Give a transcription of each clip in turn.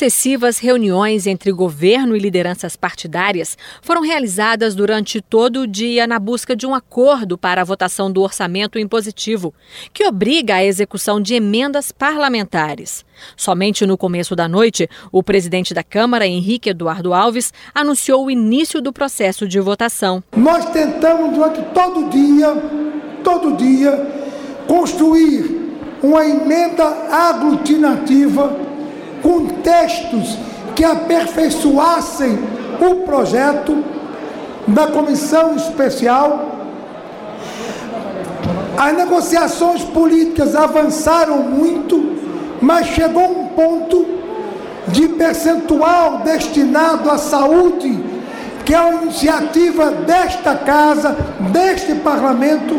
Sucessivas reuniões entre governo e lideranças partidárias foram realizadas durante todo o dia na busca de um acordo para a votação do orçamento impositivo, que obriga a execução de emendas parlamentares. Somente no começo da noite, o presidente da Câmara, Henrique Eduardo Alves, anunciou o início do processo de votação. Nós tentamos durante todo o dia, todo dia, construir uma emenda aglutinativa com textos que aperfeiçoassem o projeto da comissão especial. As negociações políticas avançaram muito, mas chegou um ponto de percentual destinado à saúde, que é uma iniciativa desta casa, deste parlamento,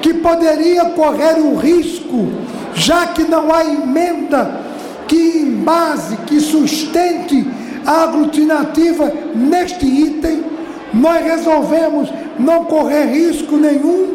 que poderia correr o risco, já que não há emenda que em base, que sustente a aglutinativa neste item, nós resolvemos não correr risco nenhum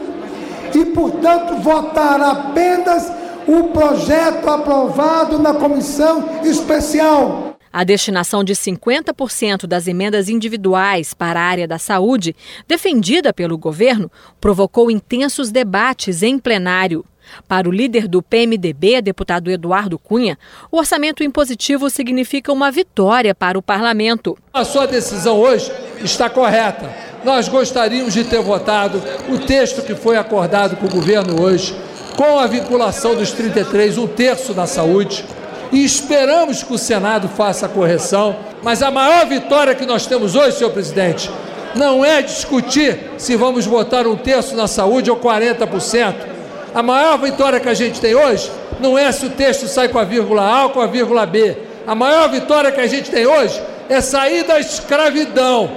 e, portanto, votar apenas o projeto aprovado na comissão especial. A destinação de 50% das emendas individuais para a área da saúde, defendida pelo governo, provocou intensos debates em plenário. Para o líder do PMDB, deputado Eduardo Cunha, o orçamento impositivo significa uma vitória para o parlamento. A sua decisão hoje está correta. Nós gostaríamos de ter votado o texto que foi acordado com o governo hoje, com a vinculação dos 33, um terço da saúde, e esperamos que o Senado faça a correção. Mas a maior vitória que nós temos hoje, senhor presidente, não é discutir se vamos votar um terço na saúde ou 40%. A maior vitória que a gente tem hoje não é se o texto sai com a vírgula A ou com a vírgula B. A maior vitória que a gente tem hoje é sair da escravidão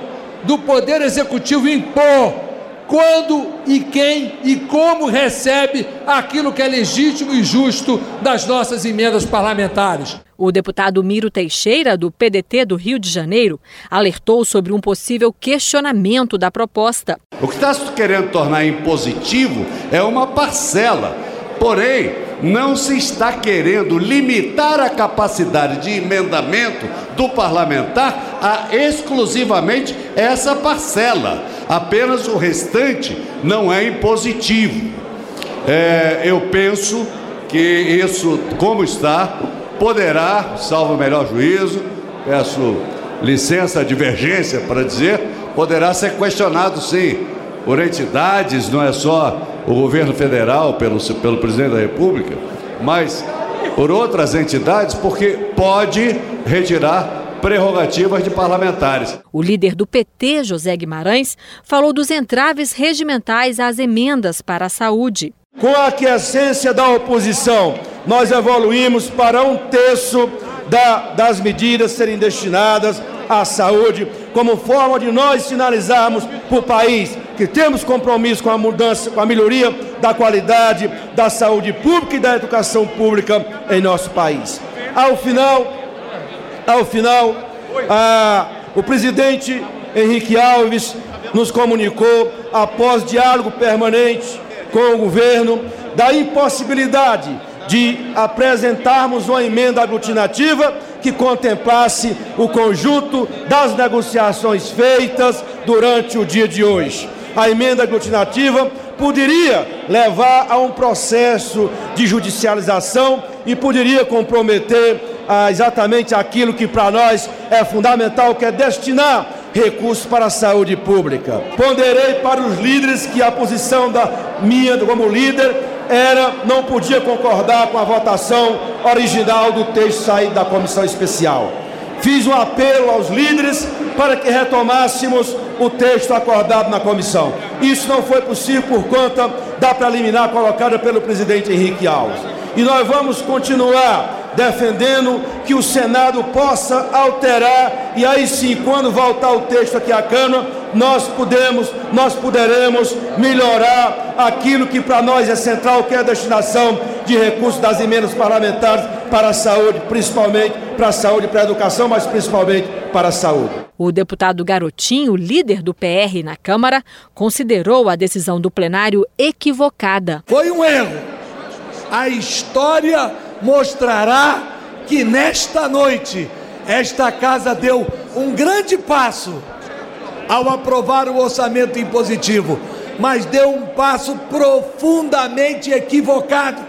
do poder executivo impor quando e quem e como recebe aquilo que é legítimo e justo das nossas emendas parlamentares. O deputado Miro Teixeira, do PDT do Rio de Janeiro, alertou sobre um possível questionamento da proposta. O que está querendo tornar impositivo é uma parcela, porém, não se está querendo limitar a capacidade de emendamento do parlamentar a exclusivamente essa parcela. Apenas o restante não é impositivo. É, eu penso que isso, como está, poderá, salvo o melhor juízo, peço licença, divergência para dizer, poderá ser questionado sim por entidades, não é só o governo federal, pelo, pelo presidente da República, mas por outras entidades, porque pode retirar prerrogativas de parlamentares. O líder do PT, José Guimarães, falou dos entraves regimentais às emendas para a saúde. Com a aquiescência da oposição, nós evoluímos para um terço da, das medidas serem destinadas à saúde, como forma de nós sinalizarmos para o país que temos compromisso com a mudança, com a melhoria da qualidade da saúde pública e da educação pública em nosso país. Ao final, ao final, a, o presidente Henrique Alves nos comunicou, após diálogo permanente com o governo, da impossibilidade de apresentarmos uma emenda aglutinativa que contemplasse o conjunto das negociações feitas durante o dia de hoje. A emenda aglutinativa poderia levar a um processo de judicialização e poderia comprometer ah, exatamente aquilo que para nós é fundamental, que é destinar recursos para a saúde pública. Ponderei para os líderes que a posição da minha como líder era não podia concordar com a votação original do texto saído da comissão especial. Fiz um apelo aos líderes para que retomássemos o texto acordado na comissão. Isso não foi possível por conta da preliminar colocada pelo presidente Henrique Alves. E nós vamos continuar defendendo que o Senado possa alterar e aí sim, quando voltar o texto aqui à Câmara, nós podemos, nós poderemos melhorar aquilo que para nós é central, que é a destinação de recursos das emendas parlamentares para a saúde, principalmente para a saúde para a educação, mas principalmente para a saúde. O deputado Garotinho, líder do PR na Câmara, considerou a decisão do plenário equivocada. Foi um erro. A história mostrará que nesta noite esta casa deu um grande passo ao aprovar o orçamento impositivo, mas deu um passo profundamente equivocado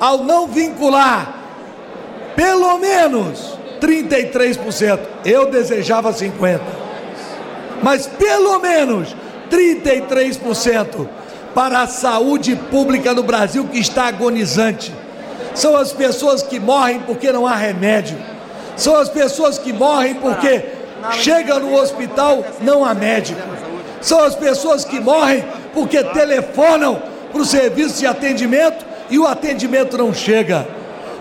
ao não vincular pelo menos 33%. Eu desejava 50%. Mas pelo menos 33% para a saúde pública no Brasil que está agonizante. São as pessoas que morrem porque não há remédio. São as pessoas que morrem porque chega no hospital, não há médico. São as pessoas que morrem porque telefonam para o serviço de atendimento e o atendimento não chega.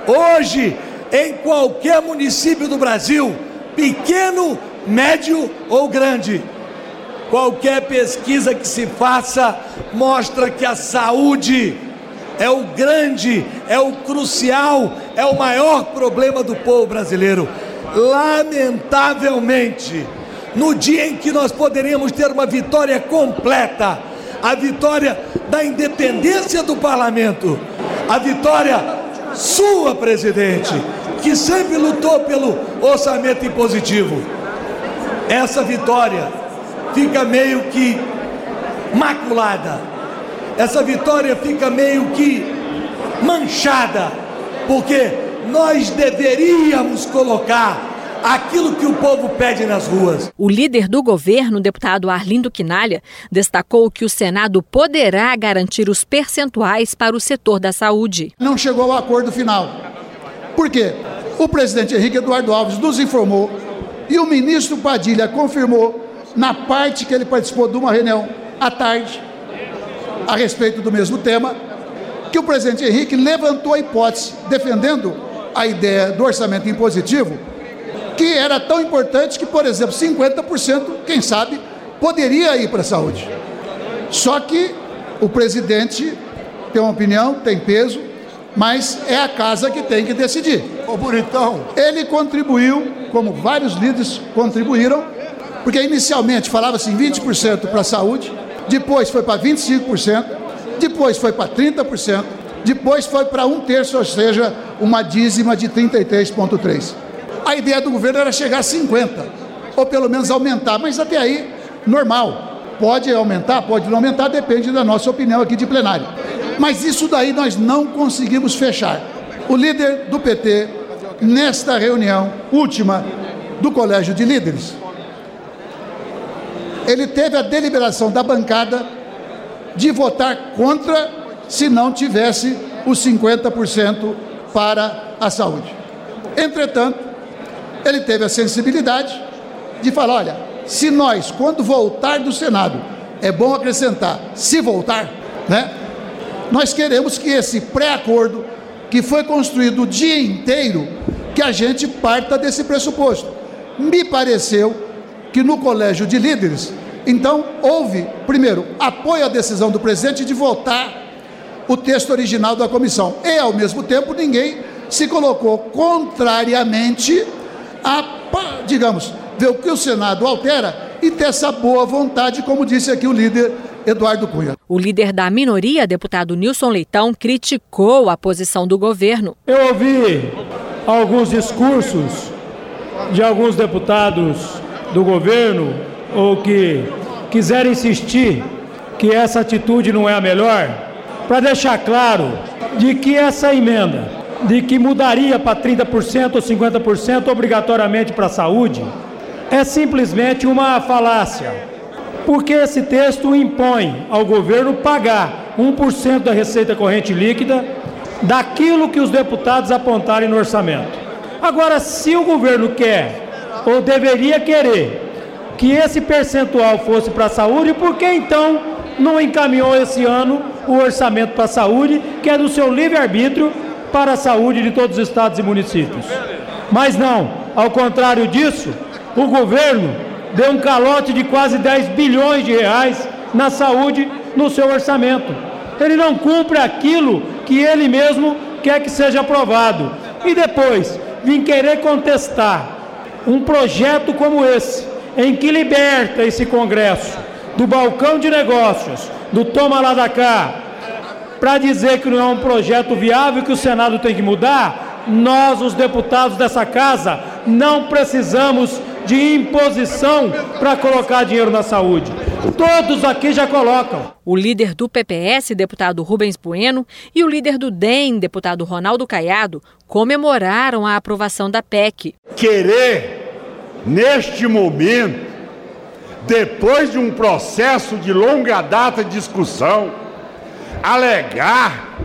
Hoje, em qualquer município do Brasil, pequeno, médio ou grande, qualquer pesquisa que se faça mostra que a saúde é o grande, é o crucial, é o maior problema do povo brasileiro. Lamentavelmente, no dia em que nós poderíamos ter uma vitória completa, a vitória da independência do parlamento, a vitória sua, presidente, que sempre lutou pelo orçamento impositivo. Essa vitória fica meio que maculada. Essa vitória fica meio que manchada, porque nós deveríamos colocar aquilo que o povo pede nas ruas. O líder do governo, deputado Arlindo Quinalha, destacou que o Senado poderá garantir os percentuais para o setor da saúde. Não chegou ao acordo final. Por quê? O presidente Henrique Eduardo Alves nos informou e o ministro Padilha confirmou na parte que ele participou de uma reunião à tarde a respeito do mesmo tema, que o presidente Henrique levantou a hipótese defendendo a ideia do orçamento impositivo que era tão importante que, por exemplo, 50%, quem sabe, poderia ir para a saúde. Só que o presidente tem uma opinião, tem peso, mas é a casa que tem que decidir. Ô bonitão! Ele contribuiu, como vários líderes contribuíram, porque inicialmente falava-se em 20% para a saúde, depois foi para 25%, depois foi para 30%, depois foi para um terço, ou seja, uma dízima de 33,3%. A ideia do governo era chegar a 50, ou pelo menos aumentar, mas até aí, normal. Pode aumentar, pode não aumentar, depende da nossa opinião aqui de plenário. Mas isso daí nós não conseguimos fechar. O líder do PT, nesta reunião última do Colégio de Líderes, ele teve a deliberação da bancada de votar contra se não tivesse os 50% para a saúde. Entretanto, ele teve a sensibilidade de falar: olha, se nós, quando voltar do Senado, é bom acrescentar, se voltar, né? Nós queremos que esse pré-acordo, que foi construído o dia inteiro, que a gente parta desse pressuposto. Me pareceu que no colégio de líderes, então houve, primeiro, apoio à decisão do presidente de votar o texto original da comissão. E, ao mesmo tempo, ninguém se colocou contrariamente a, digamos, ver o que o Senado altera e ter essa boa vontade, como disse aqui o líder Eduardo Cunha. O líder da minoria, deputado Nilson Leitão, criticou a posição do governo. Eu ouvi alguns discursos de alguns deputados do governo ou que quiserem insistir que essa atitude não é a melhor, para deixar claro de que essa emenda de que mudaria para 30% ou 50% obrigatoriamente para a saúde é simplesmente uma falácia. Porque esse texto impõe ao governo pagar 1% da receita corrente líquida daquilo que os deputados apontarem no orçamento. Agora, se o governo quer ou deveria querer que esse percentual fosse para a saúde, por que então não encaminhou esse ano o orçamento para a saúde, que é do seu livre-arbítrio para a saúde de todos os estados e municípios. Mas não, ao contrário disso, o governo deu um calote de quase 10 bilhões de reais na saúde no seu orçamento. Ele não cumpre aquilo que ele mesmo quer que seja aprovado. E depois, vim querer contestar um projeto como esse, em que liberta esse Congresso do balcão de negócios, do toma lá da cá, para dizer que não é um projeto viável que o Senado tem que mudar, nós, os deputados dessa casa, não precisamos de imposição para colocar dinheiro na saúde. Todos aqui já colocam. O líder do PPS, deputado Rubens Bueno, e o líder do DEM, deputado Ronaldo Caiado, comemoraram a aprovação da PEC. Querer, neste momento, depois de um processo de longa data de discussão, alegar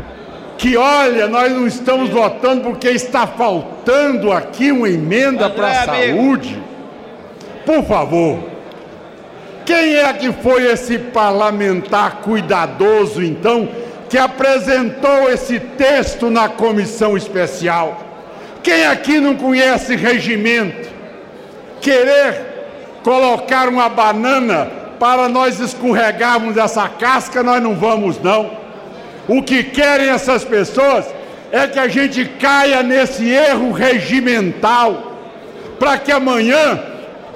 que, olha, nós não estamos votando porque está faltando aqui uma emenda para a saúde. Por favor, quem é que foi esse parlamentar cuidadoso, então, que apresentou esse texto na comissão especial? Quem aqui não conhece regimento? Querer colocar uma banana para nós escorregarmos essa casca, nós não vamos não. O que querem essas pessoas é que a gente caia nesse erro regimental, para que amanhã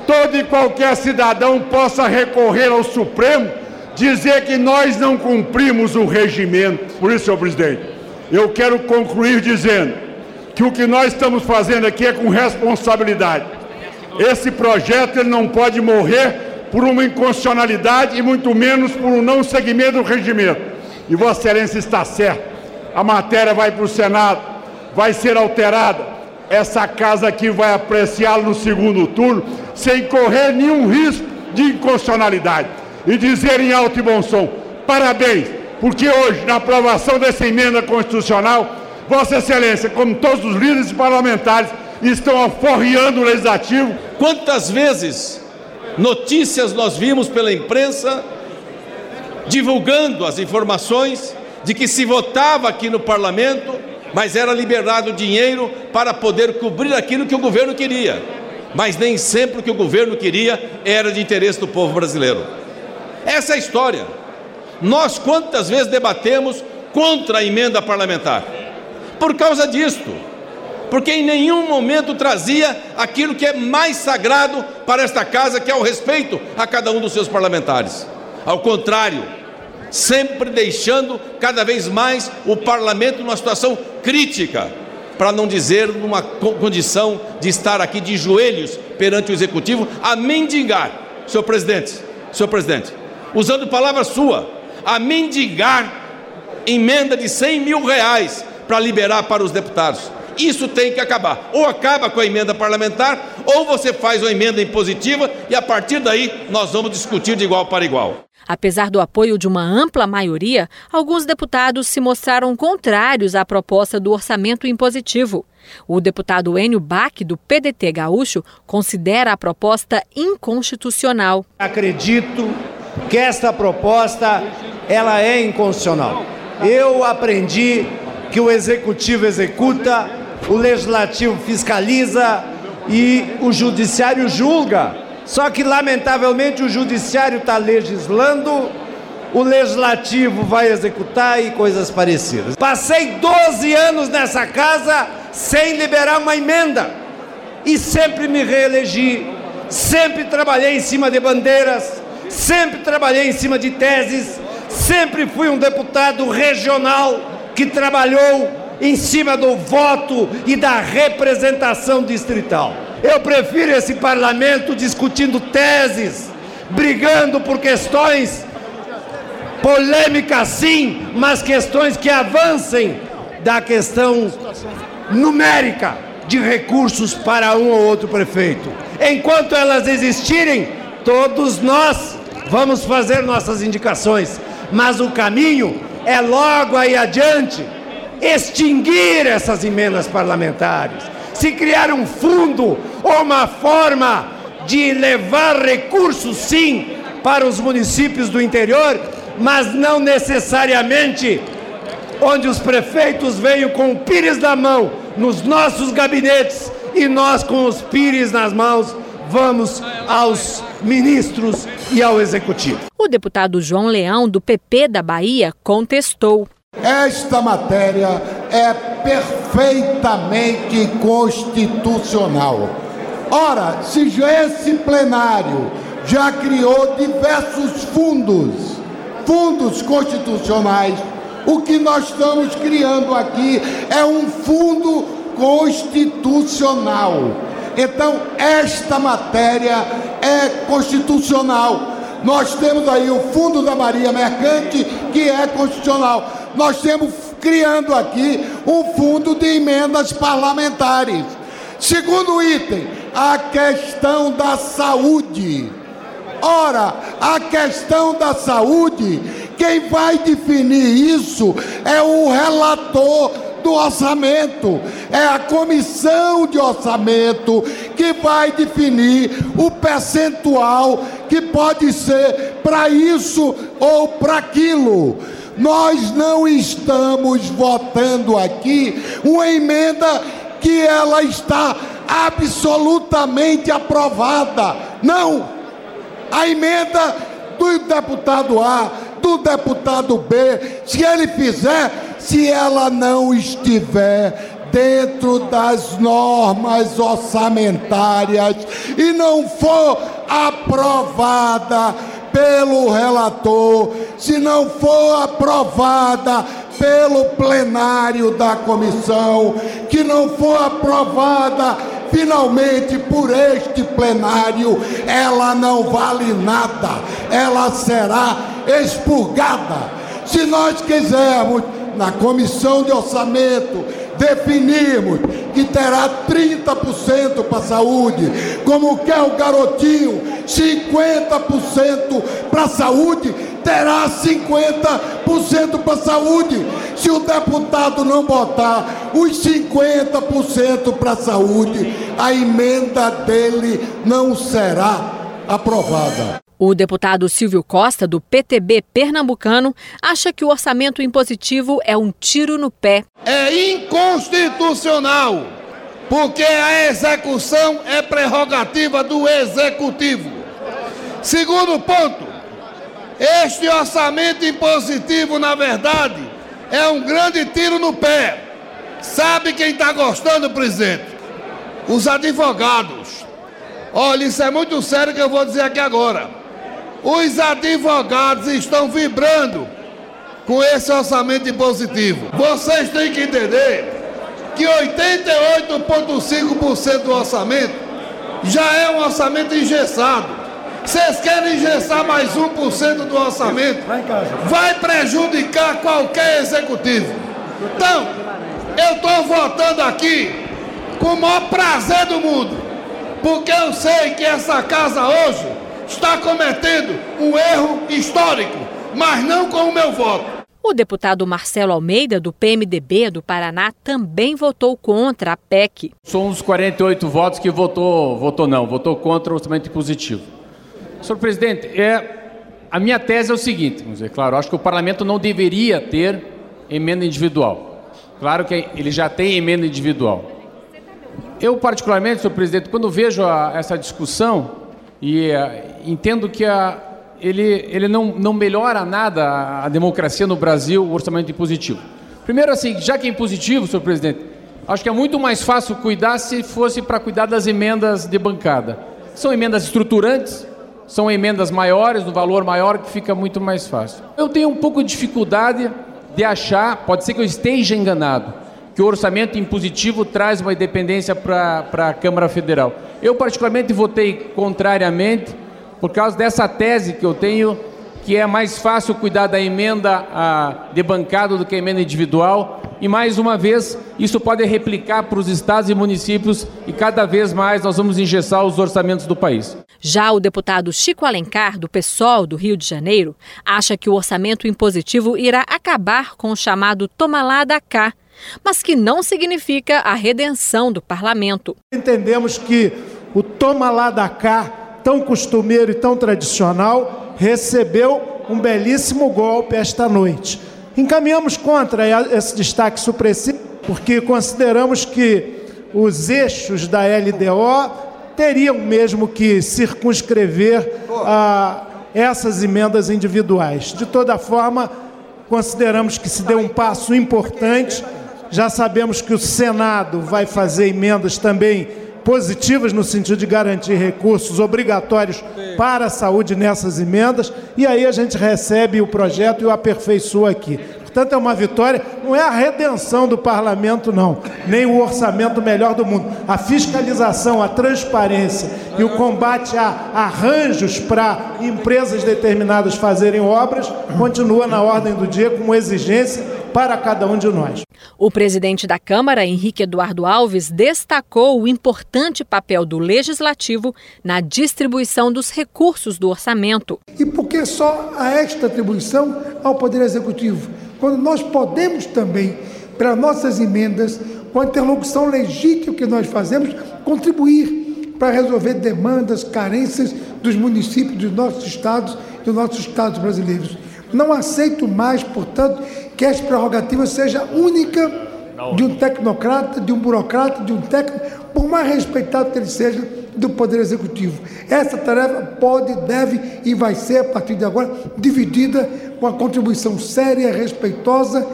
todo e qualquer cidadão possa recorrer ao Supremo, dizer que nós não cumprimos o regimento. Por isso, senhor presidente, eu quero concluir dizendo que o que nós estamos fazendo aqui é com responsabilidade esse projeto ele não pode morrer por uma inconstitucionalidade e muito menos por um não seguimento do regimento. E Vossa Excelência está certo. A matéria vai para o Senado, vai ser alterada. Essa casa aqui vai apreciá-lo no segundo turno, sem correr nenhum risco de inconstitucionalidade. E dizer em alto e bom som: parabéns, porque hoje, na aprovação dessa emenda constitucional, Vossa Excelência, como todos os líderes parlamentares, estão aforreando o legislativo. Quantas vezes notícias nós vimos pela imprensa divulgando as informações de que se votava aqui no parlamento, mas era liberado dinheiro para poder cobrir aquilo que o governo queria. Mas nem sempre o que o governo queria era de interesse do povo brasileiro. Essa é a história. Nós quantas vezes debatemos contra a emenda parlamentar? Por causa disto porque em nenhum momento trazia aquilo que é mais sagrado para esta casa, que é o respeito a cada um dos seus parlamentares. Ao contrário, sempre deixando cada vez mais o parlamento numa situação crítica, para não dizer numa condição de estar aqui de joelhos perante o executivo a mendigar, senhor presidente, senhor presidente, usando palavra sua, a mendigar emenda de 100 mil reais para liberar para os deputados. Isso tem que acabar. Ou acaba com a emenda parlamentar, ou você faz uma emenda impositiva e a partir daí nós vamos discutir de igual para igual. Apesar do apoio de uma ampla maioria, alguns deputados se mostraram contrários à proposta do orçamento impositivo. O deputado Enio Bach, do PDT Gaúcho, considera a proposta inconstitucional. Acredito que esta proposta ela é inconstitucional. Eu aprendi que o executivo executa o legislativo fiscaliza e o judiciário julga. Só que, lamentavelmente, o judiciário está legislando, o legislativo vai executar e coisas parecidas. Passei 12 anos nessa casa sem liberar uma emenda e sempre me reelegi, sempre trabalhei em cima de bandeiras, sempre trabalhei em cima de teses, sempre fui um deputado regional que trabalhou em cima do voto e da representação distrital. Eu prefiro esse parlamento discutindo teses, brigando por questões polêmicas sim, mas questões que avancem da questão numérica de recursos para um ou outro prefeito. Enquanto elas existirem, todos nós vamos fazer nossas indicações, mas o caminho é logo aí adiante extinguir essas emendas parlamentares, se criar um fundo ou uma forma de levar recursos, sim, para os municípios do interior, mas não necessariamente onde os prefeitos venham com o pires na mão nos nossos gabinetes e nós com os pires nas mãos vamos aos ministros e ao executivo. O deputado João Leão, do PP da Bahia, contestou. Esta matéria é perfeitamente constitucional. Ora, se esse plenário já criou diversos fundos, fundos constitucionais, o que nós estamos criando aqui é um fundo constitucional. Então, esta matéria é constitucional. Nós temos aí o Fundo da Maria Mercante, que é constitucional. Nós temos criando aqui um fundo de emendas parlamentares. Segundo item, a questão da saúde. Ora, a questão da saúde, quem vai definir isso é o relator do orçamento. É a comissão de orçamento que vai definir o percentual que pode ser para isso ou para aquilo. Nós não estamos votando aqui uma emenda que ela está absolutamente aprovada. Não! A emenda do deputado A, do deputado B, se ele fizer, se ela não estiver dentro das normas orçamentárias e não for aprovada pelo relator, se não for aprovada pelo plenário da comissão, que não for aprovada finalmente por este plenário, ela não vale nada, ela será expurgada. Se nós quisermos, na comissão de orçamento, definirmos que terá 30% para a saúde, como quer o garotinho, 50% para a saúde, terá 50% para a saúde. Se o deputado não botar os 50% para a saúde, a emenda dele não será aprovada. O deputado Silvio Costa, do PTB pernambucano, acha que o orçamento impositivo é um tiro no pé. É inconstitucional, porque a execução é prerrogativa do executivo. Segundo ponto, este orçamento impositivo, na verdade, é um grande tiro no pé. Sabe quem está gostando, presidente? Os advogados. Olha, isso é muito sério que eu vou dizer aqui agora. Os advogados estão vibrando com esse orçamento impositivo. Vocês têm que entender que 88,5% do orçamento já é um orçamento engessado. Vocês querem engessar mais 1% do orçamento? Vai prejudicar qualquer executivo. Então, eu estou votando aqui com o maior prazer do mundo, porque eu sei que essa casa hoje está cometendo um erro histórico, mas não com o meu voto. O deputado Marcelo Almeida, do PMDB do Paraná, também votou contra a PEC. Sou um dos 48 votos que votou, votou não, votou contra o orçamento positivo. Senhor presidente, é, a minha tese é o seguinte, vamos dizer, claro, acho que o parlamento não deveria ter emenda individual. Claro que ele já tem emenda individual. Eu, particularmente, senhor presidente, quando vejo a, essa discussão, e uh, entendo que a, ele, ele não, não melhora nada a, a democracia no Brasil, o orçamento impositivo. Primeiro, assim, já que é impositivo, senhor presidente, acho que é muito mais fácil cuidar se fosse para cuidar das emendas de bancada. São emendas estruturantes, são emendas maiores, no valor maior, que fica muito mais fácil. Eu tenho um pouco de dificuldade de achar, pode ser que eu esteja enganado, que o orçamento impositivo traz uma independência para a Câmara Federal. Eu, particularmente, votei contrariamente por causa dessa tese que eu tenho, que é mais fácil cuidar da emenda a, de bancada do que a emenda individual. E, mais uma vez, isso pode replicar para os estados e municípios e cada vez mais nós vamos engessar os orçamentos do país. Já o deputado Chico Alencar, do PSOL do Rio de Janeiro, acha que o orçamento impositivo irá acabar com o chamado toma lá da cá, mas que não significa a redenção do parlamento. Entendemos que o toma lá da cá, tão costumeiro e tão tradicional, recebeu um belíssimo golpe esta noite. Encaminhamos contra esse destaque supressivo, porque consideramos que os eixos da LDO teriam mesmo que circunscrever a essas emendas individuais. De toda forma, consideramos que se deu um passo importante já sabemos que o Senado vai fazer emendas também positivas no sentido de garantir recursos obrigatórios para a saúde nessas emendas, e aí a gente recebe o projeto e o aperfeiçoa aqui. Portanto, é uma vitória, não é a redenção do parlamento, não, nem o orçamento melhor do mundo. A fiscalização, a transparência e o combate a arranjos para empresas determinadas fazerem obras continua na ordem do dia com exigência para cada um de nós. O presidente da Câmara, Henrique Eduardo Alves, destacou o importante papel do legislativo na distribuição dos recursos do orçamento. E por que só a esta atribuição ao Poder Executivo? quando nós podemos também, para nossas emendas, com a interlocução legítima que nós fazemos, contribuir para resolver demandas, carências dos municípios, dos nossos estados, dos nossos estados brasileiros. Não aceito mais, portanto, que essa prerrogativa seja única de um tecnocrata, de um burocrata, de um técnico, por mais respeitado que ele seja do Poder Executivo. Essa tarefa pode, deve e vai ser, a partir de agora, dividida com a contribuição séria, respeitosa,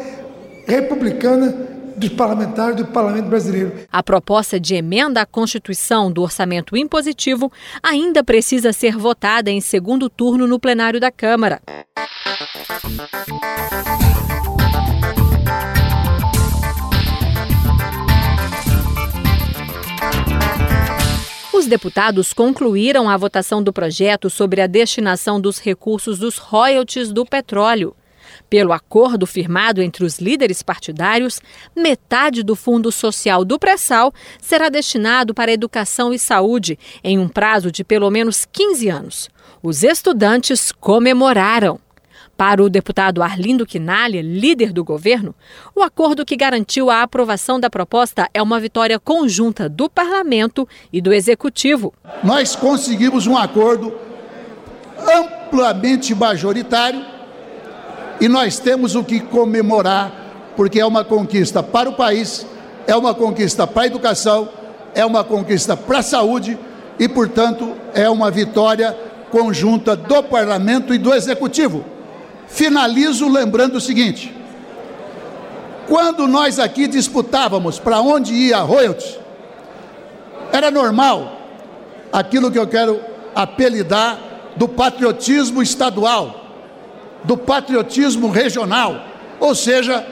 republicana dos parlamentares do Parlamento Brasileiro. A proposta de emenda à Constituição do orçamento impositivo ainda precisa ser votada em segundo turno no plenário da Câmara. Os deputados concluíram a votação do projeto sobre a destinação dos recursos dos royalties do petróleo. Pelo acordo firmado entre os líderes partidários, metade do Fundo Social do pré-sal será destinado para educação e saúde em um prazo de pelo menos 15 anos. Os estudantes comemoraram. Para o deputado Arlindo Quinalha, líder do governo, o acordo que garantiu a aprovação da proposta é uma vitória conjunta do parlamento e do executivo. Nós conseguimos um acordo amplamente majoritário e nós temos o que comemorar, porque é uma conquista para o país, é uma conquista para a educação, é uma conquista para a saúde e, portanto, é uma vitória conjunta do parlamento e do executivo. Finalizo lembrando o seguinte: quando nós aqui disputávamos para onde ia a royalties, era normal aquilo que eu quero apelidar do patriotismo estadual, do patriotismo regional, ou seja,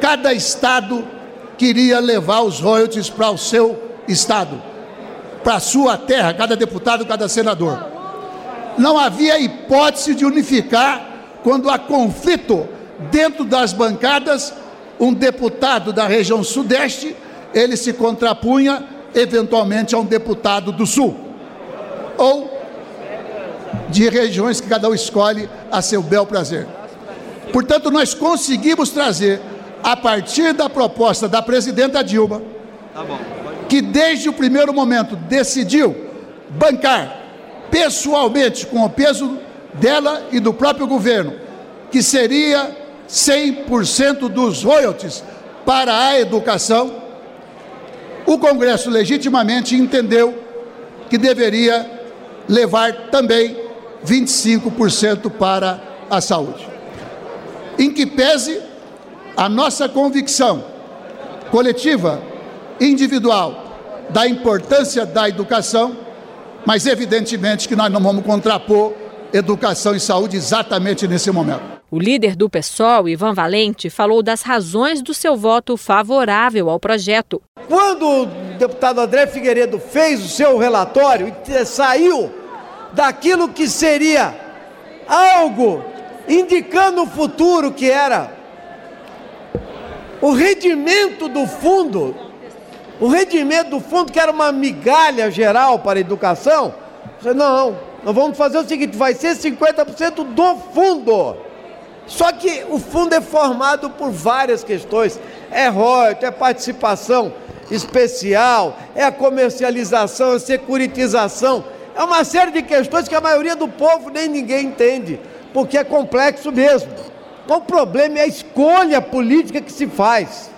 cada estado queria levar os royalties para o seu estado, para a sua terra, cada deputado, cada senador. Não havia hipótese de unificar quando há conflito dentro das bancadas, um deputado da região sudeste, ele se contrapunha eventualmente a um deputado do sul. Ou de regiões que cada um escolhe a seu bel prazer. Portanto, nós conseguimos trazer, a partir da proposta da presidenta Dilma, que desde o primeiro momento decidiu bancar pessoalmente, com o peso dela e do próprio governo, que seria 100% dos royalties para a educação, o Congresso legitimamente entendeu que deveria levar também 25% para a saúde. Em que pese a nossa convicção coletiva, individual, da importância da educação, mas evidentemente que nós não vamos contrapor educação e saúde exatamente nesse momento. O líder do PSOL, Ivan Valente, falou das razões do seu voto favorável ao projeto. Quando o deputado André Figueiredo fez o seu relatório e saiu daquilo que seria algo indicando o futuro que era o rendimento do fundo, o rendimento do fundo que era uma migalha geral para a educação, não, nós vamos fazer o seguinte: vai ser 50% do fundo. Só que o fundo é formado por várias questões: é royalties, é participação especial, é a comercialização, a securitização. É uma série de questões que a maioria do povo nem ninguém entende, porque é complexo mesmo. O problema é a escolha política que se faz.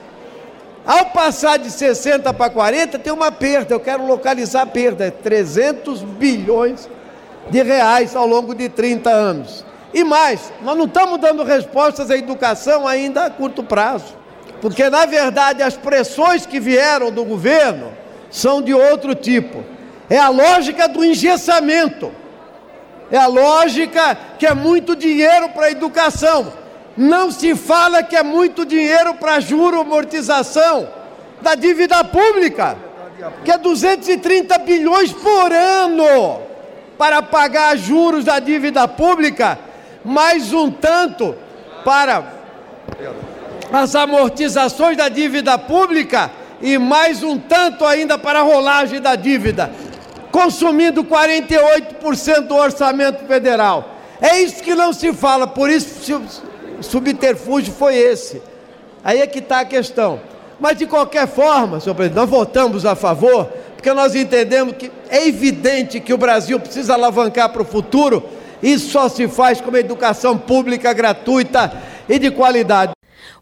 Ao passar de 60 para 40, tem uma perda. Eu quero localizar a perda: é 300 bilhões de reais ao longo de 30 anos. E mais, nós não estamos dando respostas à educação ainda a curto prazo, porque na verdade as pressões que vieram do governo são de outro tipo. É a lógica do engessamento. É a lógica que é muito dinheiro para a educação. Não se fala que é muito dinheiro para juro amortização da dívida pública, que é 230 bilhões por ano para pagar juros da dívida pública, mais um tanto para as amortizações da dívida pública e mais um tanto ainda para a rolagem da dívida, consumindo 48% do orçamento federal. É isso que não se fala, por isso o subterfúgio foi esse. Aí é que está a questão. Mas de qualquer forma, senhor presidente, nós votamos a favor, porque nós entendemos que é evidente que o Brasil precisa alavancar para o futuro. Isso só se faz com uma educação pública gratuita e de qualidade.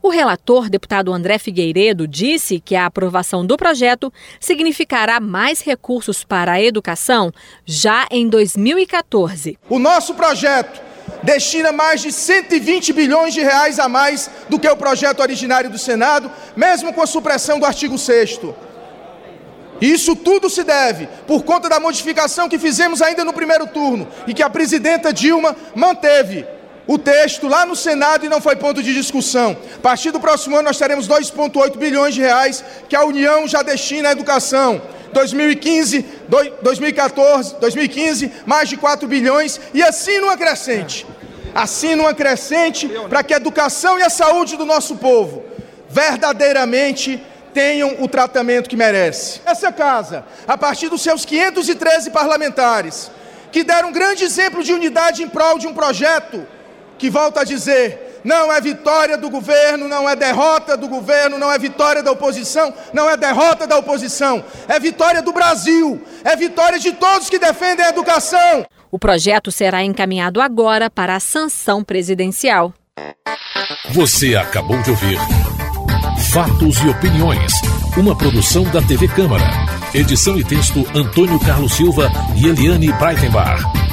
O relator, deputado André Figueiredo, disse que a aprovação do projeto significará mais recursos para a educação já em 2014. O nosso projeto destina mais de 120 bilhões de reais a mais do que o projeto originário do Senado, mesmo com a supressão do artigo 6 isso tudo se deve por conta da modificação que fizemos ainda no primeiro turno e que a presidenta Dilma manteve o texto lá no Senado e não foi ponto de discussão. A partir do próximo ano nós teremos 2,8 bilhões de reais que a União já destina à educação. 2015, 2014, 2015, mais de 4 bilhões e assim numa crescente. Assim numa crescente para que a educação e a saúde do nosso povo verdadeiramente tenham o tratamento que merece. Essa casa, a partir dos seus 513 parlamentares, que deram um grande exemplo de unidade em prol de um projeto que volta a dizer: não é vitória do governo, não é derrota do governo, não é vitória da oposição, não é derrota da oposição, é vitória do Brasil, é vitória de todos que defendem a educação. O projeto será encaminhado agora para a sanção presidencial. Você acabou de ouvir Fatos e Opiniões, uma produção da TV Câmara. Edição e texto Antônio Carlos Silva e Eliane Breitenbach.